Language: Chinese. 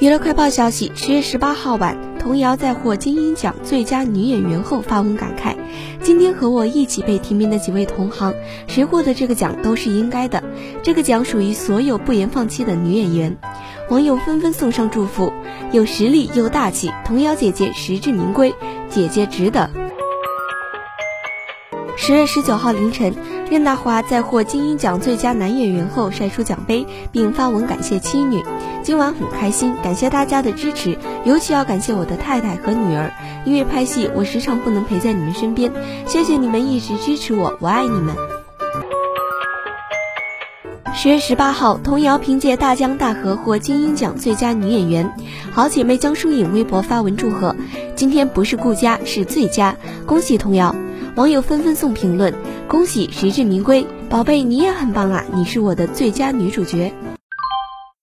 娱乐快报消息：十月十八号晚，童瑶在获金鹰奖最佳女演员后发文感慨：“今天和我一起被提名的几位同行，谁获得这个奖都是应该的。这个奖属于所有不言放弃的女演员。”网友纷纷送上祝福：“有实力又大气，童瑶姐姐实至名归，姐姐值得。”十月十九号凌晨，任达华在获金鹰奖最佳男演员后晒出奖杯，并发文感谢妻女。今晚很开心，感谢大家的支持，尤其要感谢我的太太和女儿。因为拍戏，我时常不能陪在你们身边，谢谢你们一直支持我，我爱你们。十月十八号，童瑶凭借《大江大河》获金鹰奖最佳女演员，好姐妹江疏影微博发文祝贺：今天不是顾家，是最佳，恭喜童瑶！网友纷纷送评论：“恭喜，实至名归，宝贝，你也很棒啊！你是我的最佳女主角。”